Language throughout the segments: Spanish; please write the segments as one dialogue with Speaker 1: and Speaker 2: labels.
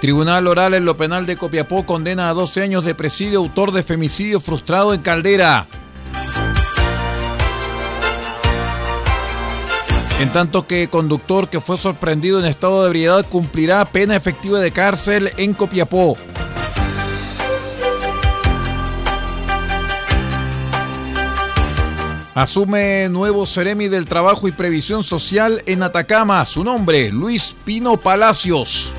Speaker 1: Tribunal Oral en lo Penal de Copiapó condena a 12 años de presidio autor de femicidio frustrado en Caldera. En tanto que conductor que fue sorprendido en estado de ebriedad cumplirá pena efectiva de cárcel en Copiapó. Asume nuevo Ceremi del Trabajo y Previsión Social en Atacama. Su nombre, Luis Pino Palacios.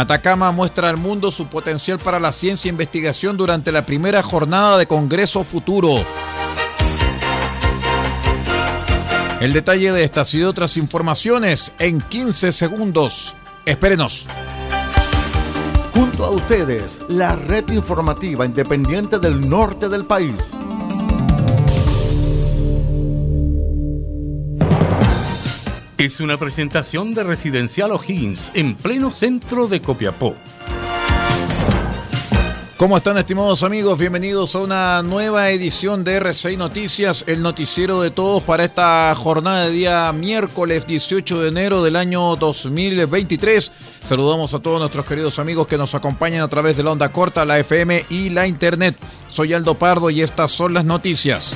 Speaker 1: Atacama muestra al mundo su potencial para la ciencia e investigación durante la primera jornada de Congreso Futuro. El detalle de estas y de otras informaciones en 15 segundos. Espérenos.
Speaker 2: Junto a ustedes, la red informativa independiente del norte del país.
Speaker 3: Es una presentación de Residencial O'Higgins en pleno centro de Copiapó.
Speaker 1: ¿Cómo están estimados amigos? Bienvenidos a una nueva edición de R6 Noticias, el noticiero de todos para esta jornada de día miércoles 18 de enero del año 2023. Saludamos a todos nuestros queridos amigos que nos acompañan a través de la onda corta, la FM y la internet. Soy Aldo Pardo y estas son las noticias.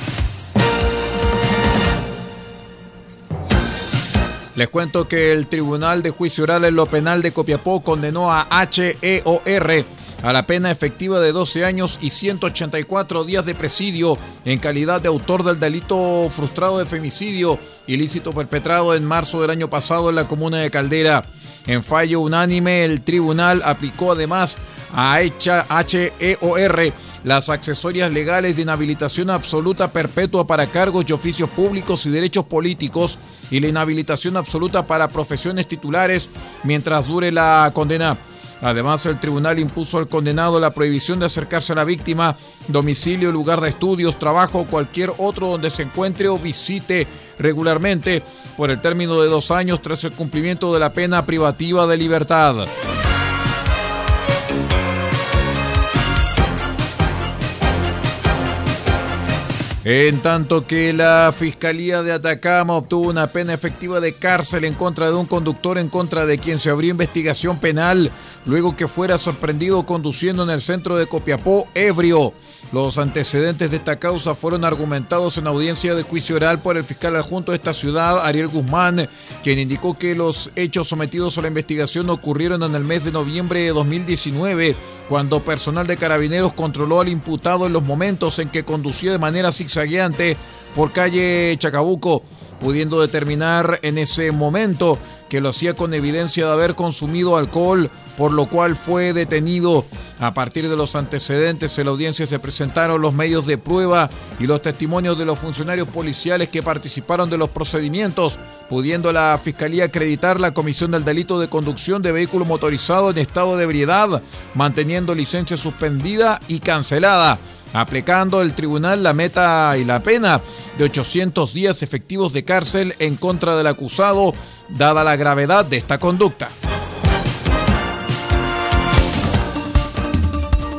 Speaker 1: Les cuento que el Tribunal de Juicio Oral en lo Penal de Copiapó condenó a HEOR a la pena efectiva de 12 años y 184 días de presidio en calidad de autor del delito frustrado de femicidio ilícito perpetrado en marzo del año pasado en la comuna de Caldera. En fallo unánime, el tribunal aplicó además a HEOR las accesorias legales de inhabilitación absoluta perpetua para cargos y oficios públicos y derechos políticos y la inhabilitación absoluta para profesiones titulares mientras dure la condena. Además, el tribunal impuso al condenado la prohibición de acercarse a la víctima, domicilio, lugar de estudios, trabajo o cualquier otro donde se encuentre o visite regularmente por el término de dos años tras el cumplimiento de la pena privativa de libertad. En tanto que la Fiscalía de Atacama obtuvo una pena efectiva de cárcel en contra de un conductor en contra de quien se abrió investigación penal luego que fuera sorprendido conduciendo en el centro de Copiapó ebrio. Los antecedentes de esta causa fueron argumentados en audiencia de juicio oral por el fiscal adjunto de esta ciudad, Ariel Guzmán, quien indicó que los hechos sometidos a la investigación ocurrieron en el mes de noviembre de 2019, cuando personal de carabineros controló al imputado en los momentos en que conducía de manera zigzagueante por calle Chacabuco pudiendo determinar en ese momento que lo hacía con evidencia de haber consumido alcohol, por lo cual fue detenido. A partir de los antecedentes en la audiencia se presentaron los medios de prueba y los testimonios de los funcionarios policiales que participaron de los procedimientos, pudiendo la Fiscalía acreditar la comisión del delito de conducción de vehículo motorizado en estado de ebriedad, manteniendo licencia suspendida y cancelada aplicando el tribunal la meta y la pena de 800 días efectivos de cárcel en contra del acusado, dada la gravedad de esta conducta.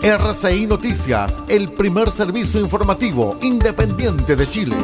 Speaker 2: RCI Noticias, el primer servicio informativo independiente de Chile.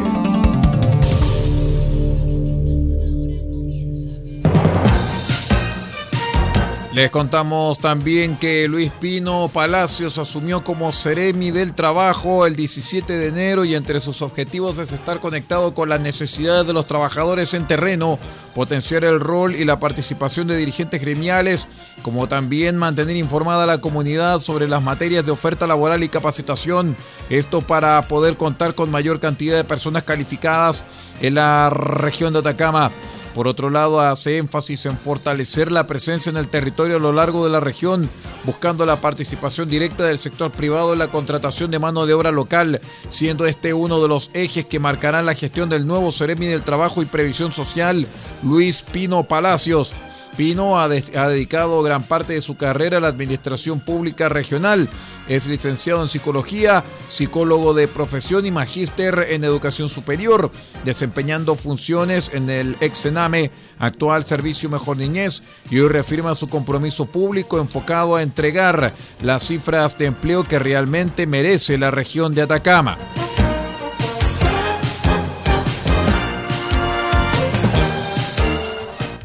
Speaker 1: Les contamos también que Luis Pino Palacios asumió como Ceremi del Trabajo el 17 de enero y entre sus objetivos es estar conectado con las necesidades de los trabajadores en terreno, potenciar el rol y la participación de dirigentes gremiales, como también mantener informada a la comunidad sobre las materias de oferta laboral y capacitación. Esto para poder contar con mayor cantidad de personas calificadas en la región de Atacama. Por otro lado, hace énfasis en fortalecer la presencia en el territorio a lo largo de la región, buscando la participación directa del sector privado en la contratación de mano de obra local, siendo este uno de los ejes que marcarán la gestión del nuevo Ceremi del Trabajo y Previsión Social, Luis Pino Palacios. Pino ha, dedicado gran parte de su carrera a la administración pública regional. Es licenciado en psicología, psicólogo de profesión y magíster en educación superior, desempeñando funciones en el ex-Sename, actual Servicio Mejor Niñez, y hoy reafirma su compromiso público enfocado a entregar las cifras de empleo que realmente merece la región de Atacama.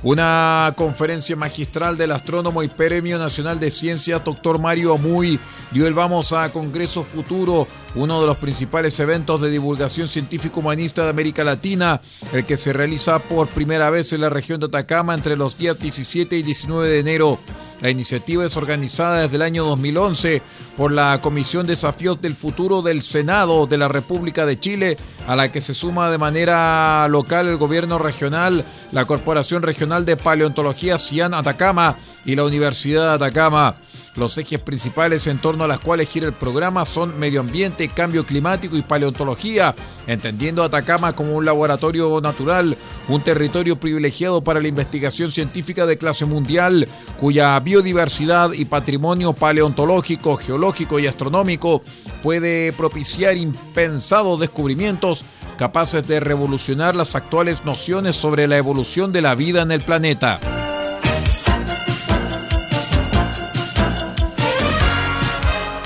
Speaker 1: Una conferencia magistral del astrónomo y Premio Nacional de Ciencias, doctor Mario Amuy, dio el Vamos a Congreso Futuro, uno de los principales eventos de divulgación científico-humanista de América Latina, el que se realiza por primera vez en la región de Atacama entre los días 17 y 19 de enero. La iniciativa es organizada desde el año 2011 por la Comisión Desafíos del Futuro del Senado de la República de Chile, a la que se suma de manera local el gobierno regional, la Corporación Regional de Paleontología CIAN Atacama y la Universidad de Atacama. Los ejes principales en torno a las cuales gira el programa son medio ambiente, cambio climático y paleontología, entendiendo Atacama como un laboratorio natural, un territorio privilegiado para la investigación científica de clase mundial, cuya biodiversidad y patrimonio paleontológico, geológico y astronómico puede propiciar impensados descubrimientos capaces de revolucionar las actuales nociones sobre la evolución de la vida en el planeta.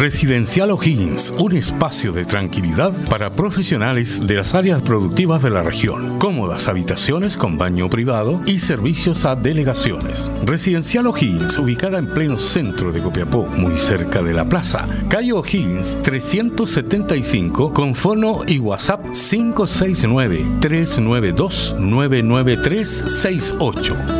Speaker 3: Residencial O'Higgins, un espacio de tranquilidad para profesionales de las áreas productivas de la región. Cómodas habitaciones con baño privado y servicios a delegaciones. Residencial O'Higgins, ubicada en pleno centro de Copiapó, muy cerca de la plaza. Calle O'Higgins 375 con fono y WhatsApp 569 392 99368.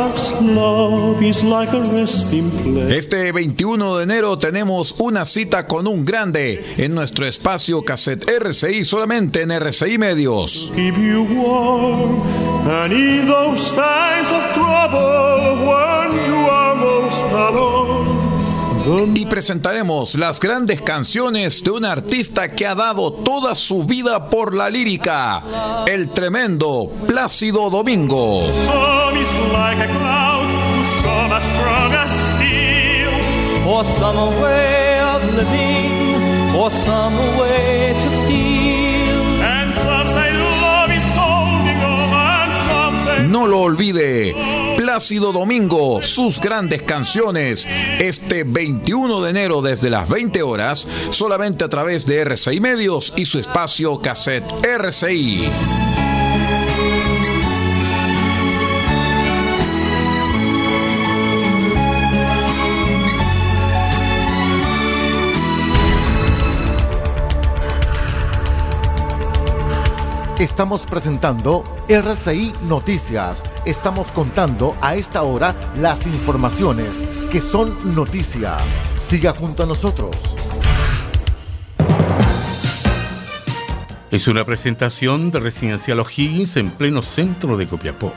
Speaker 1: Este 21 de enero tenemos una cita con un grande en nuestro espacio cassette RCI solamente en RCI Medios. Y presentaremos las grandes canciones de un artista que ha dado toda su vida por la lírica, el tremendo Plácido Domingo. No lo olvide. Plácido Domingo, sus grandes canciones, este 21 de enero desde las 20 horas, solamente a través de RCI Medios y su espacio cassette RCI.
Speaker 2: Estamos presentando RCI Noticias. Estamos contando a esta hora las informaciones que son noticia. Siga junto a nosotros.
Speaker 3: Es una presentación de Residencial O'Higgins en pleno centro de Copiapó.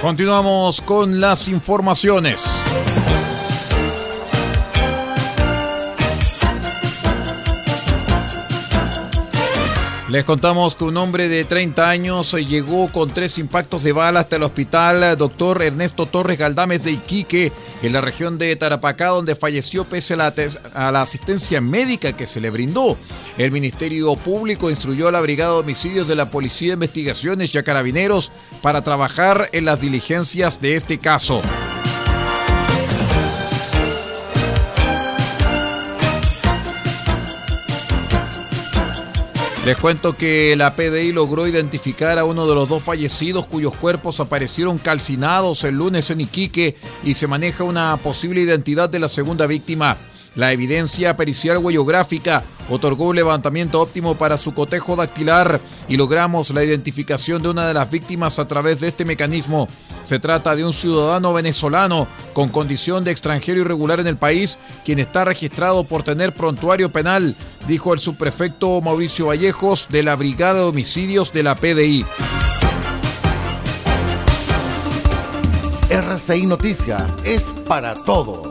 Speaker 1: Continuamos con las informaciones. Les contamos que un hombre de 30 años llegó con tres impactos de bala hasta el hospital Dr. Ernesto Torres Galdames de Iquique, en la región de Tarapacá, donde falleció pese a la, a la asistencia médica que se le brindó. El Ministerio Público instruyó a la Brigada de Homicidios de la Policía de Investigaciones y a Carabineros para trabajar en las diligencias de este caso. Les cuento que la PDI logró identificar a uno de los dos fallecidos cuyos cuerpos aparecieron calcinados el lunes en Iquique y se maneja una posible identidad de la segunda víctima. La evidencia pericial huellográfica otorgó un levantamiento óptimo para su cotejo dactilar y logramos la identificación de una de las víctimas a través de este mecanismo. Se trata de un ciudadano venezolano con condición de extranjero irregular en el país, quien está registrado por tener prontuario penal, dijo el subprefecto Mauricio Vallejos de la Brigada de Homicidios de la PDI.
Speaker 2: RCI Noticias es para todos.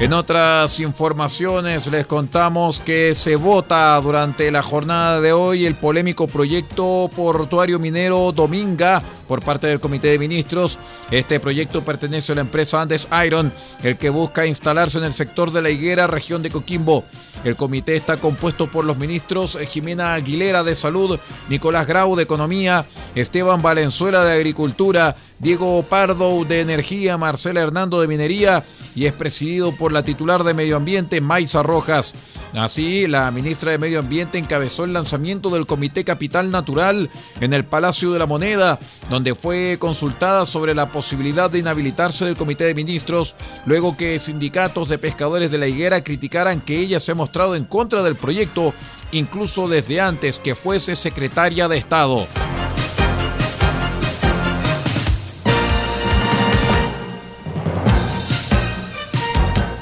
Speaker 1: En otras informaciones les contamos que se vota durante la jornada de hoy el polémico proyecto portuario minero Dominga por parte del Comité de Ministros. Este proyecto pertenece a la empresa Andes Iron, el que busca instalarse en el sector de la higuera, región de Coquimbo. El comité está compuesto por los ministros Jimena Aguilera de Salud, Nicolás Grau de Economía, Esteban Valenzuela de Agricultura, Diego Pardo de Energía, Marcela Hernando de Minería y es presidido por la titular de Medio Ambiente, Maiza Rojas. Así, la ministra de Medio Ambiente encabezó el lanzamiento del Comité Capital Natural en el Palacio de la Moneda, donde fue consultada sobre la posibilidad de inhabilitarse del Comité de Ministros, luego que sindicatos de pescadores de la higuera criticaran que ella se ha mostrado en contra del proyecto, incluso desde antes que fuese secretaria de Estado.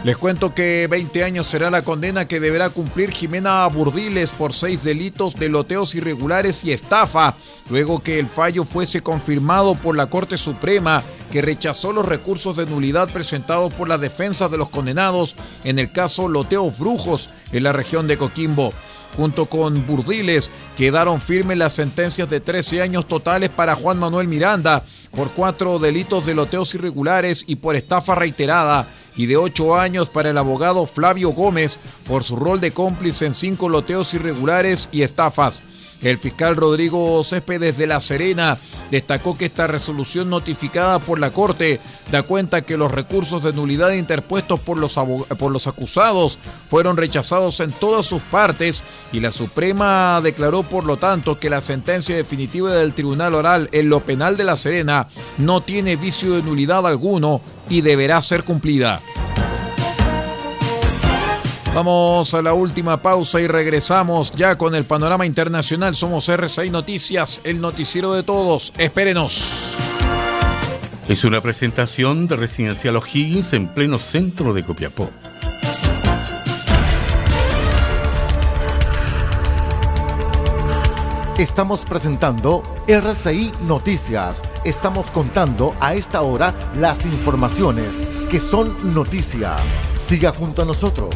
Speaker 1: Les cuento que 20 años será la condena que deberá cumplir Jimena Burdiles por seis delitos de loteos irregulares y estafa, luego que el fallo fuese confirmado por la Corte Suprema, que rechazó los recursos de nulidad presentados por la defensa de los condenados en el caso Loteos Brujos en la región de Coquimbo. Junto con Burdiles quedaron firmes las sentencias de 13 años totales para Juan Manuel Miranda por cuatro delitos de loteos irregulares y por estafa reiterada y de ocho años para el abogado Flavio Gómez por su rol de cómplice en cinco loteos irregulares y estafas. El fiscal Rodrigo Céspedes de La Serena destacó que esta resolución notificada por la Corte da cuenta que los recursos de nulidad interpuestos por los, por los acusados fueron rechazados en todas sus partes y la Suprema declaró por lo tanto que la sentencia definitiva del Tribunal Oral en lo penal de La Serena no tiene vicio de nulidad alguno y deberá ser cumplida. Vamos a la última pausa y regresamos ya con el panorama internacional. Somos RCI Noticias, el noticiero de todos. Espérenos.
Speaker 3: Es una presentación de Residencial O'Higgins en pleno centro de Copiapó.
Speaker 2: Estamos presentando RCI Noticias. Estamos contando a esta hora las informaciones que son noticia. Siga junto a nosotros.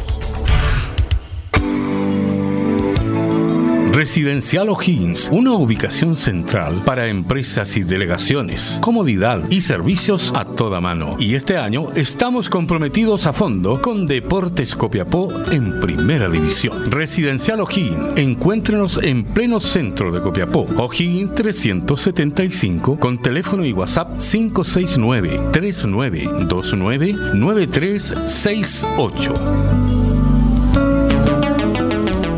Speaker 3: Residencial O'Higgins, una ubicación central para empresas y delegaciones, comodidad y servicios a toda mano. Y este año estamos comprometidos a fondo con Deportes Copiapó en Primera División. Residencial O'Higgins, encuéntrenos en pleno centro de Copiapó. O'Higgins 375 con teléfono y WhatsApp 569 3929 9368.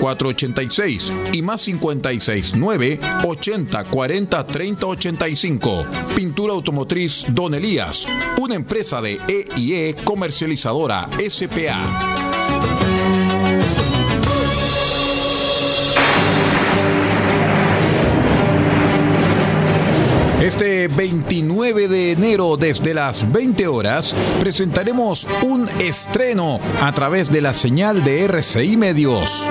Speaker 1: 86 y más 56 9 80 40 30 85. Pintura automotriz Don Elías, una empresa de EIE comercializadora SPA. Este 29 de enero desde las 20 horas presentaremos un estreno a través de la señal de RCI Medios.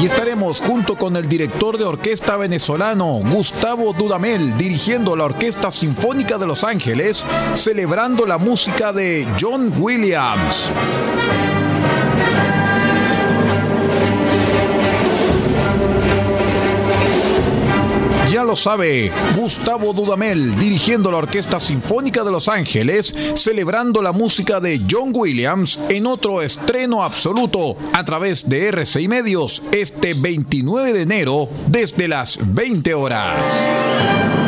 Speaker 1: Y estaremos junto con el director de orquesta venezolano Gustavo Dudamel dirigiendo la Orquesta Sinfónica de Los Ángeles, celebrando la música de John Williams. Lo sabe, Gustavo Dudamel dirigiendo la Orquesta Sinfónica de Los Ángeles, celebrando la música de John Williams en otro estreno absoluto a través de RCI Medios este 29 de enero desde las 20 horas.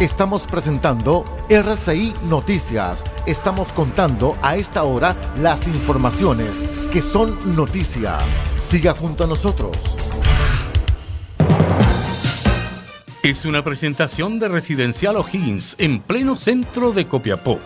Speaker 2: Estamos presentando RCI Noticias. Estamos contando a esta hora las informaciones que son noticia. Siga junto a nosotros.
Speaker 3: Es una presentación de Residencial O'Higgins en pleno centro de Copiapó.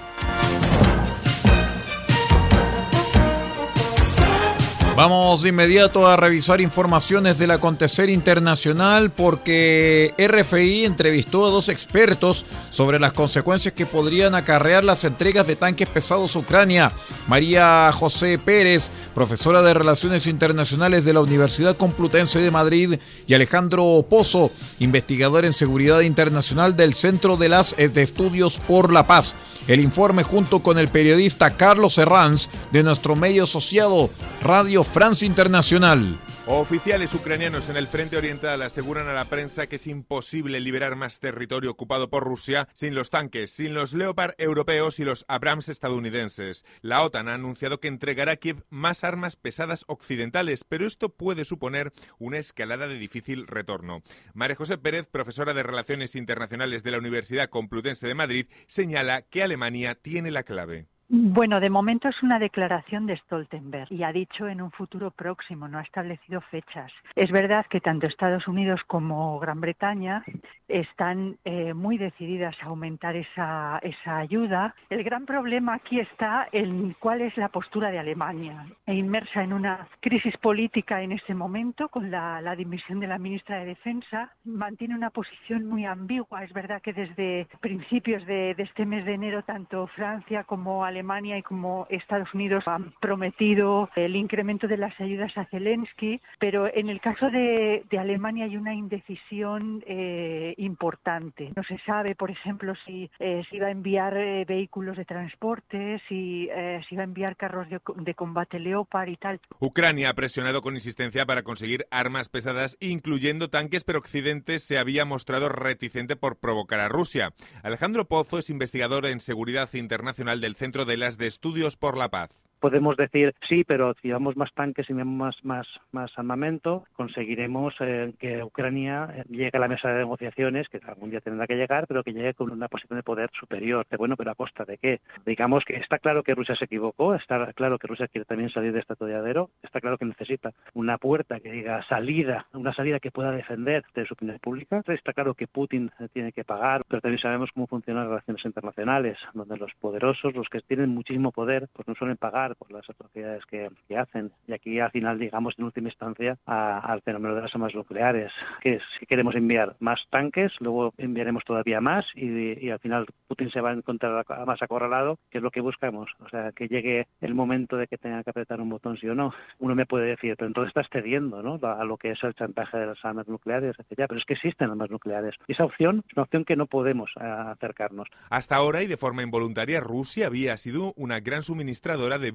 Speaker 1: Vamos de inmediato a revisar informaciones del acontecer internacional porque RFI entrevistó a dos expertos sobre las consecuencias que podrían acarrear las entregas de tanques pesados a Ucrania. María José Pérez, profesora de Relaciones Internacionales de la Universidad Complutense de Madrid, y Alejandro Pozo, investigador en Seguridad Internacional del Centro de las de Estudios por la Paz. El informe junto con el periodista Carlos Herranz de nuestro medio asociado Radio France Internacional.
Speaker 4: Oficiales ucranianos en el frente oriental aseguran a la prensa que es imposible liberar más territorio ocupado por Rusia sin los tanques, sin los Leopard europeos y los Abrams estadounidenses. La OTAN ha anunciado que entregará a Kiev más armas pesadas occidentales, pero esto puede suponer una escalada de difícil retorno. María José Pérez, profesora de Relaciones Internacionales de la Universidad Complutense de Madrid, señala que Alemania tiene la clave.
Speaker 5: Bueno, de momento es una declaración de Stoltenberg y ha dicho en un futuro próximo, no ha establecido fechas. Es verdad que tanto Estados Unidos como Gran Bretaña están eh, muy decididas a aumentar esa, esa ayuda. El gran problema aquí está en cuál es la postura de Alemania, e inmersa en una crisis política en este momento con la, la dimisión de la ministra de Defensa. Mantiene una posición muy ambigua. Es verdad que desde principios de, de este mes de enero tanto Francia como Alemania Alemania y como Estados Unidos han prometido el incremento de las ayudas a Zelensky, pero en el caso de, Alemania hay una indecisión eh, importante. No se sabe, por ejemplo, si, eh, si va a enviar eh, vehículos de transporte, si, eh, si va a enviar carros de, de combate Leopard y tal.
Speaker 4: Ucrania ha presionado con insistencia para conseguir armas pesadas, incluyendo tanques, pero Occidente se había mostrado reticente por provocar a Rusia. Alejandro Pozo es investigador en seguridad internacional del Centro de las de Estudios por la Paz
Speaker 6: podemos decir sí, pero si llevamos más tanques y más, más, más armamento, conseguiremos eh, que Ucrania eh, llegue a la mesa de negociaciones, que algún día tendrá que llegar, pero que llegue con una posición de poder superior. De bueno, pero a costa de qué? Digamos que está claro que Rusia se equivocó, está claro que Rusia quiere también salir de este atolladero, está claro que necesita una puerta que diga salida, una salida que pueda defender de su opinión pública. Está claro que Putin tiene que pagar, pero también sabemos cómo funcionan las relaciones internacionales, donde los poderosos, los que tienen muchísimo poder, pues no suelen pagar por las atrocidades que, hacen. Y aquí al final, digamos, en última instancia, al fenómeno de las armas nucleares, que si queremos enviar más tanques, luego enviaremos todavía más y, al final Putin se va a encontrar más acorralado, que es lo que buscamos. O sea, que llegue el momento de que tenga que apretar un botón sí o no. Uno me puede decir, pero entonces estás cediendo ¿no? a lo que es el chantaje de las armas nucleares, etc. Pero es que existen armas nucleares. Y esa opción es una opción que no podemos acercarnos.
Speaker 4: Hasta ahora y de forma involuntaria, Rusia había sido una gran suministradora de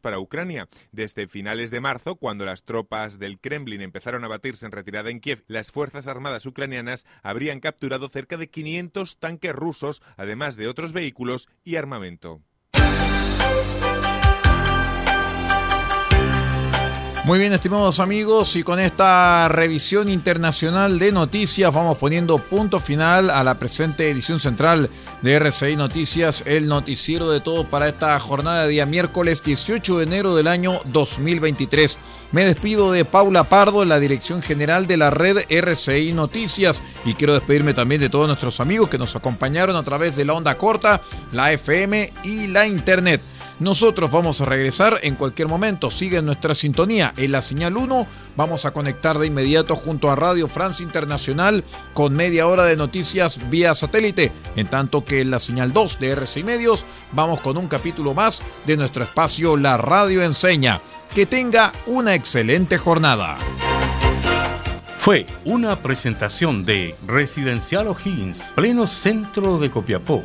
Speaker 4: para Ucrania. Desde finales de marzo, cuando las tropas del Kremlin empezaron a batirse en retirada en Kiev, las Fuerzas Armadas ucranianas habrían capturado cerca de 500 tanques rusos, además de otros vehículos y armamento.
Speaker 1: Muy bien, estimados amigos, y con esta revisión internacional de noticias vamos poniendo punto final a la presente edición central de RCI Noticias, el noticiero de todo para esta jornada de día miércoles 18 de enero del año 2023. Me despido de Paula Pardo, la dirección general de la red RCI Noticias, y quiero despedirme también de todos nuestros amigos que nos acompañaron a través de la onda corta, la FM y la Internet. Nosotros vamos a regresar en cualquier momento. Sigue nuestra sintonía en la señal 1. Vamos a conectar de inmediato junto a Radio Francia Internacional con media hora de noticias vía satélite. En tanto que en la señal 2 de RCI Medios vamos con un capítulo más de nuestro espacio La Radio Enseña. Que tenga una excelente jornada.
Speaker 3: Fue una presentación de Residencial O'Higgins, pleno centro de Copiapó